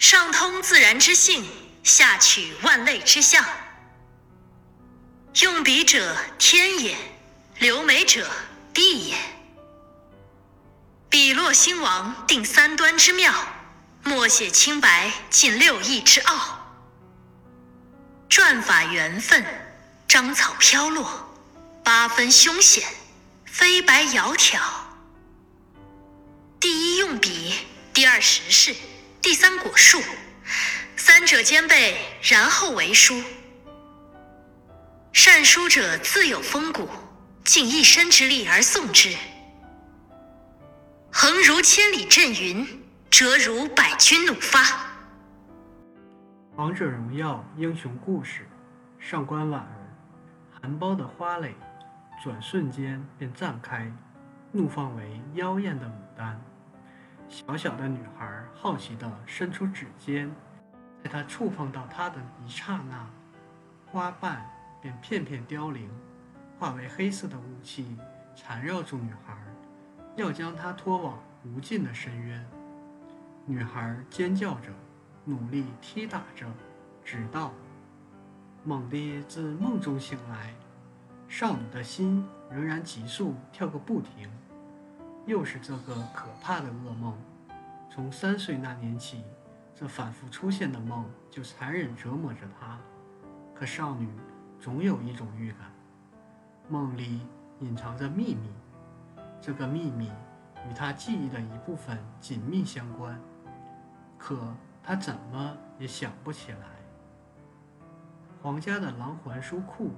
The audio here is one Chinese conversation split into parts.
上通自然之性，下取万类之象。用笔者天也，留美者地也。笔落兴亡，定三端之妙；墨写清白，尽六艺之奥。篆法缘分，章草飘落，八分凶险，飞白窈窕。第一用笔，第二识事，第三果树，三者兼备，然后为书。善书者自有风骨，尽一身之力而送之。横如千里阵云，折如百军怒发。《王者荣耀》英雄故事，上官婉儿，含苞的花蕾，转瞬间便绽开，怒放为妖艳的牡丹。小小的女孩好奇地伸出指尖，在她触碰到它的一刹那，花瓣。便片片凋零，化为黑色的雾气，缠绕住女孩，要将她拖往无尽的深渊。女孩尖叫着，努力踢打着，直到猛地自梦中醒来。少女的心仍然急速跳个不停，又是这个可怕的噩梦。从三岁那年起，这反复出现的梦就残忍折磨着她。可少女。总有一种预感，梦里隐藏着秘密，这个秘密与她记忆的一部分紧密相关，可她怎么也想不起来。皇家的狼环书库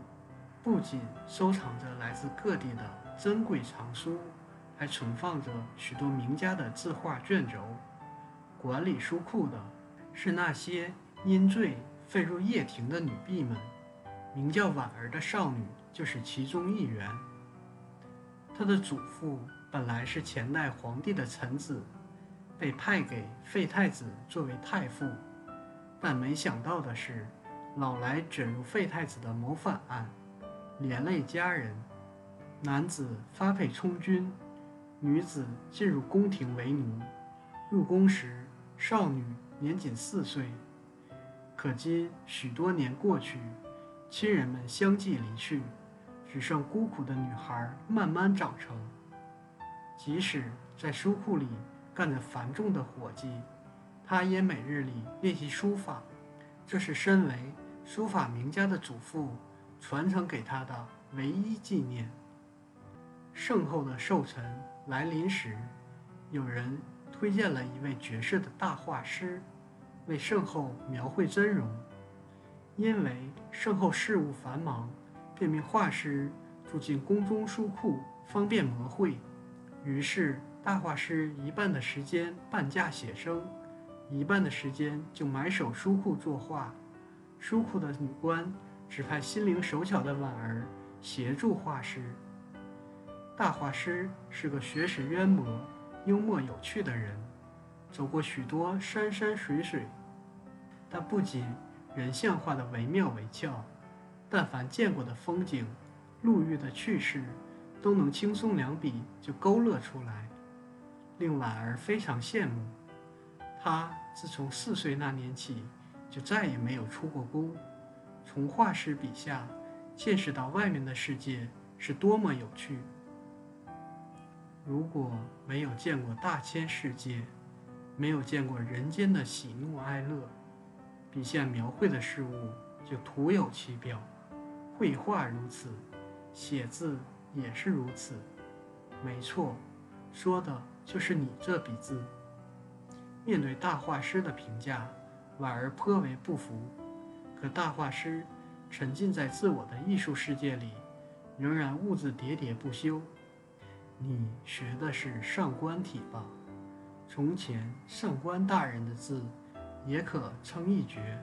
不仅收藏着来自各地的珍贵藏书，还存放着许多名家的字画卷轴。管理书库的是那些因罪废入掖庭的女婢们。名叫婉儿的少女就是其中一员。她的祖父本来是前代皇帝的臣子，被派给废太子作为太傅，但没想到的是，老来卷入废太子的谋反案，连累家人。男子发配充军，女子进入宫廷为奴。入宫时，少女年仅四岁。可今许多年过去。亲人们相继离去，只剩孤苦的女孩慢慢长成。即使在书库里干着繁重的活计，她也每日里练习书法，这是身为书法名家的祖父传承给她的唯一纪念。圣后的寿辰来临时，有人推荐了一位绝世的大画师，为圣后描绘真容。因为圣后事务繁忙，便命画师住进宫中书库，方便描绘。于是，大画师一半的时间半价写生，一半的时间就埋首书库作画。书库的女官指派心灵手巧的婉儿协助画师。大画师是个学识渊博、幽默有趣的人，走过许多山山水水。他不仅人像画的惟妙惟肖，但凡见过的风景、路遇的趣事，都能轻松两笔就勾勒出来，令婉儿非常羡慕。他自从四岁那年起，就再也没有出过宫，从画师笔下见识到外面的世界是多么有趣。如果没有见过大千世界，没有见过人间的喜怒哀乐。笔下描绘的事物就徒有其表，绘画如此，写字也是如此。没错，说的就是你这笔字。面对大画师的评价，婉儿颇为不服。可大画师沉浸在自我的艺术世界里，仍然兀自喋喋不休。你学的是上官体吧？从前上官大人的字。也可称一绝。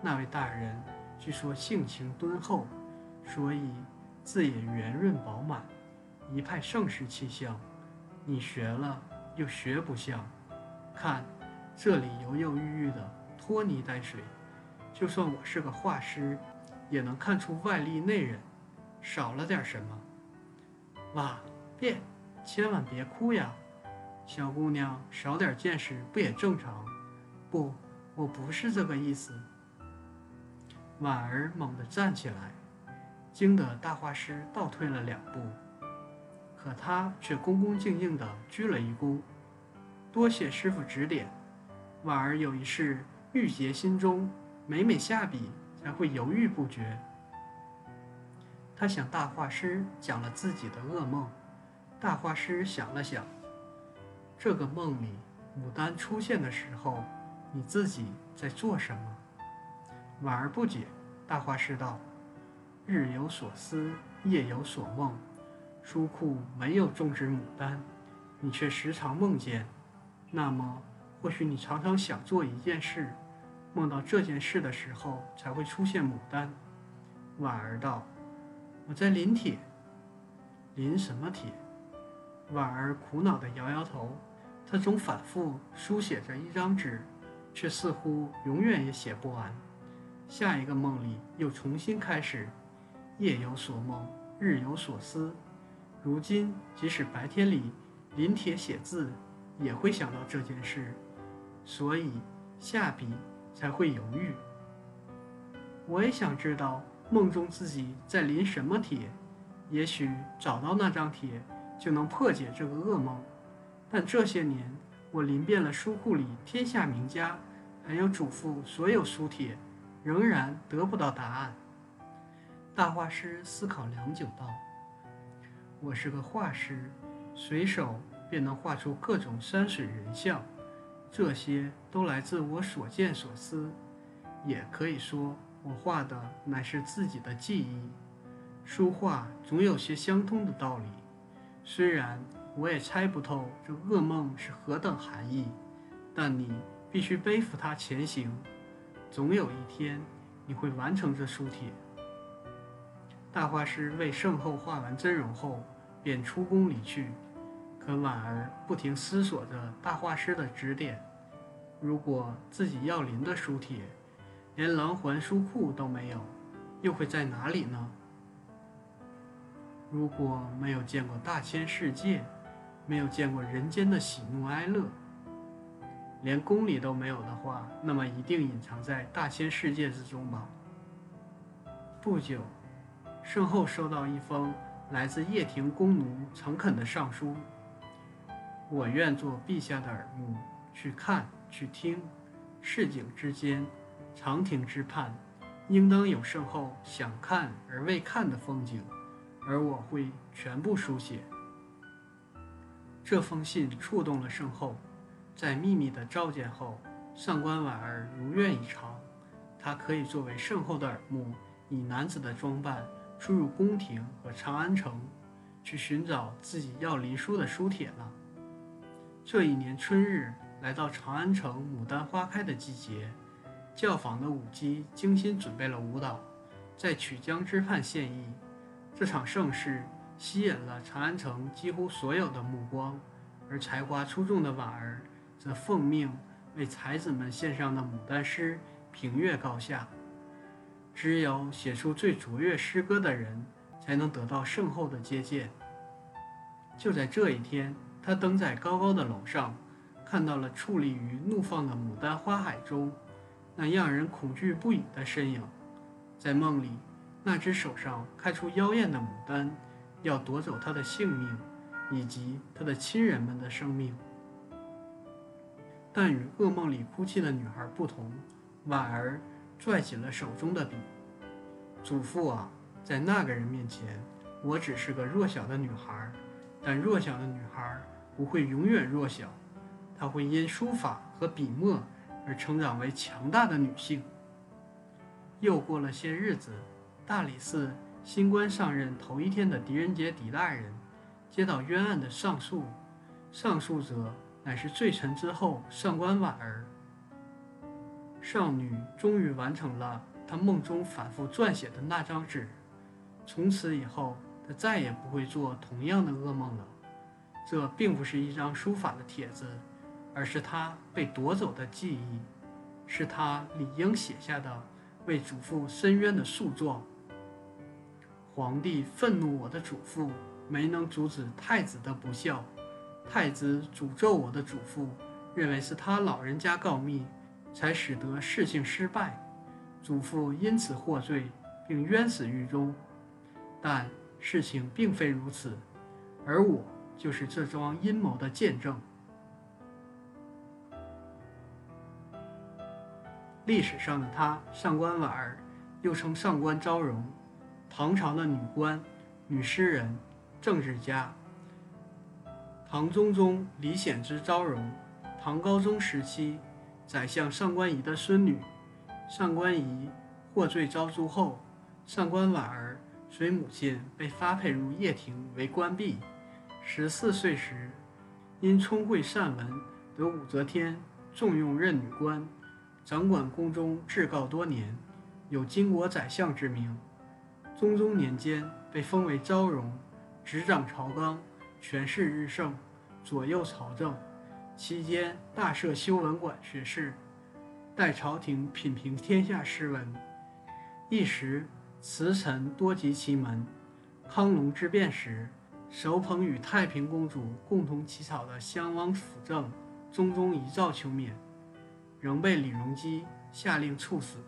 那位大人据说性情敦厚，所以字也圆润饱满，一派盛世气象。你学了又学不像，看这里犹犹豫豫的拖泥带水，就算我是个画师，也能看出外力内人，少了点什么。哇，别，千万别哭呀，小姑娘少点见识不也正常？不，我不是这个意思。”婉儿猛地站起来，惊得大画师倒退了两步，可他却恭恭敬敬地鞠了一躬，多谢师傅指点。婉儿有一事郁结心中，每每下笔才会犹豫不决。他向大画师讲了自己的噩梦，大画师想了想，这个梦里牡丹出现的时候，你自己在做什么？婉儿不解，大画师道：“日有所思，夜有所梦。书库没有种植牡丹，你却时常梦见。那么，或许你常常想做一件事，梦到这件事的时候才会出现牡丹。”婉儿道：“我在临帖。临什么帖？”婉儿苦恼地摇摇头。她总反复书写着一张纸，却似乎永远也写不完。下一个梦里又重新开始，夜有所梦，日有所思。如今即使白天里临帖写字，也会想到这件事，所以下笔才会犹豫。我也想知道梦中自己在临什么帖，也许找到那张帖就能破解这个噩梦。但这些年我临遍了书库里天下名家，还有祖父所有书帖。仍然得不到答案。大画师思考良久，道：“我是个画师，随手便能画出各种山水人像，这些都来自我所见所思。也可以说，我画的乃是自己的记忆。书画总有些相通的道理，虽然我也猜不透这噩梦是何等含义，但你必须背负它前行。”总有一天，你会完成这书帖。大画师为圣后画完真容后，便出宫离去。可婉儿不停思索着大画师的指点：如果自己要临的书帖，连狼环书库都没有，又会在哪里呢？如果没有见过大千世界，没有见过人间的喜怒哀乐。连宫里都没有的话，那么一定隐藏在大千世界之中吧。不久，圣后收到一封来自掖庭宫奴诚恳的上书：“我愿做陛下的耳目，去看去听，市井之间，长亭之畔，应当有圣后想看而未看的风景，而我会全部书写。”这封信触动了圣后。在秘密的召见后，上官婉儿如愿以偿，她可以作为圣后的耳目，以男子的装扮出入宫廷和长安城，去寻找自己要离书的书帖了。这一年春日，来到长安城牡丹花开的季节，教坊的舞姬精心准备了舞蹈，在曲江之畔献艺。这场盛事吸引了长安城几乎所有的目光，而才华出众的婉儿。则奉命为才子们献上的牡丹诗评阅高下。只有写出最卓越诗歌的人，才能得到圣后的接见。就在这一天，他登在高高的楼上，看到了矗立于怒放的牡丹花海中那让人恐惧不已的身影。在梦里，那只手上开出妖艳的牡丹，要夺走他的性命，以及他的亲人们的生命。但与噩梦里哭泣的女孩不同，婉儿拽起了手中的笔。祖父啊，在那个人面前，我只是个弱小的女孩。但弱小的女孩不会永远弱小，她会因书法和笔墨而成长为强大的女性。又过了些日子，大理寺新官上任头一天的狄仁杰狄大人，接到冤案的上诉，上诉者。乃是罪臣之后上官婉儿，少女终于完成了她梦中反复撰写的那张纸。从此以后，她再也不会做同样的噩梦了。这并不是一张书法的帖子，而是她被夺走的记忆，是她理应写下的为祖父申冤的诉状。皇帝愤怒我的祖父，没能阻止太子的不孝。太子诅咒我的祖父，认为是他老人家告密，才使得事情失败，祖父因此获罪，并冤死狱中。但事情并非如此，而我就是这桩阴谋的见证。历史上的他，上官婉儿，又称上官昭容，唐朝的女官、女诗人、政治家。唐中宗李显之昭容，唐高宗时期。宰相上官仪的孙女，上官仪获罪招诛后，上官婉儿随母亲被发配入掖庭为官婢。十四岁时，因聪慧善文，得武则天重用任女官，掌管宫中至告多年，有巾帼宰相之名。中宗年间，被封为昭容，执掌朝纲，权势日盛，左右朝政。期间大设修文馆学士，代朝廷品评天下诗文。一时词臣多及其门。康隆之变时，手捧与太平公主共同起草的襄王辅政，中宗遗诏求免，仍被李隆基下令处死。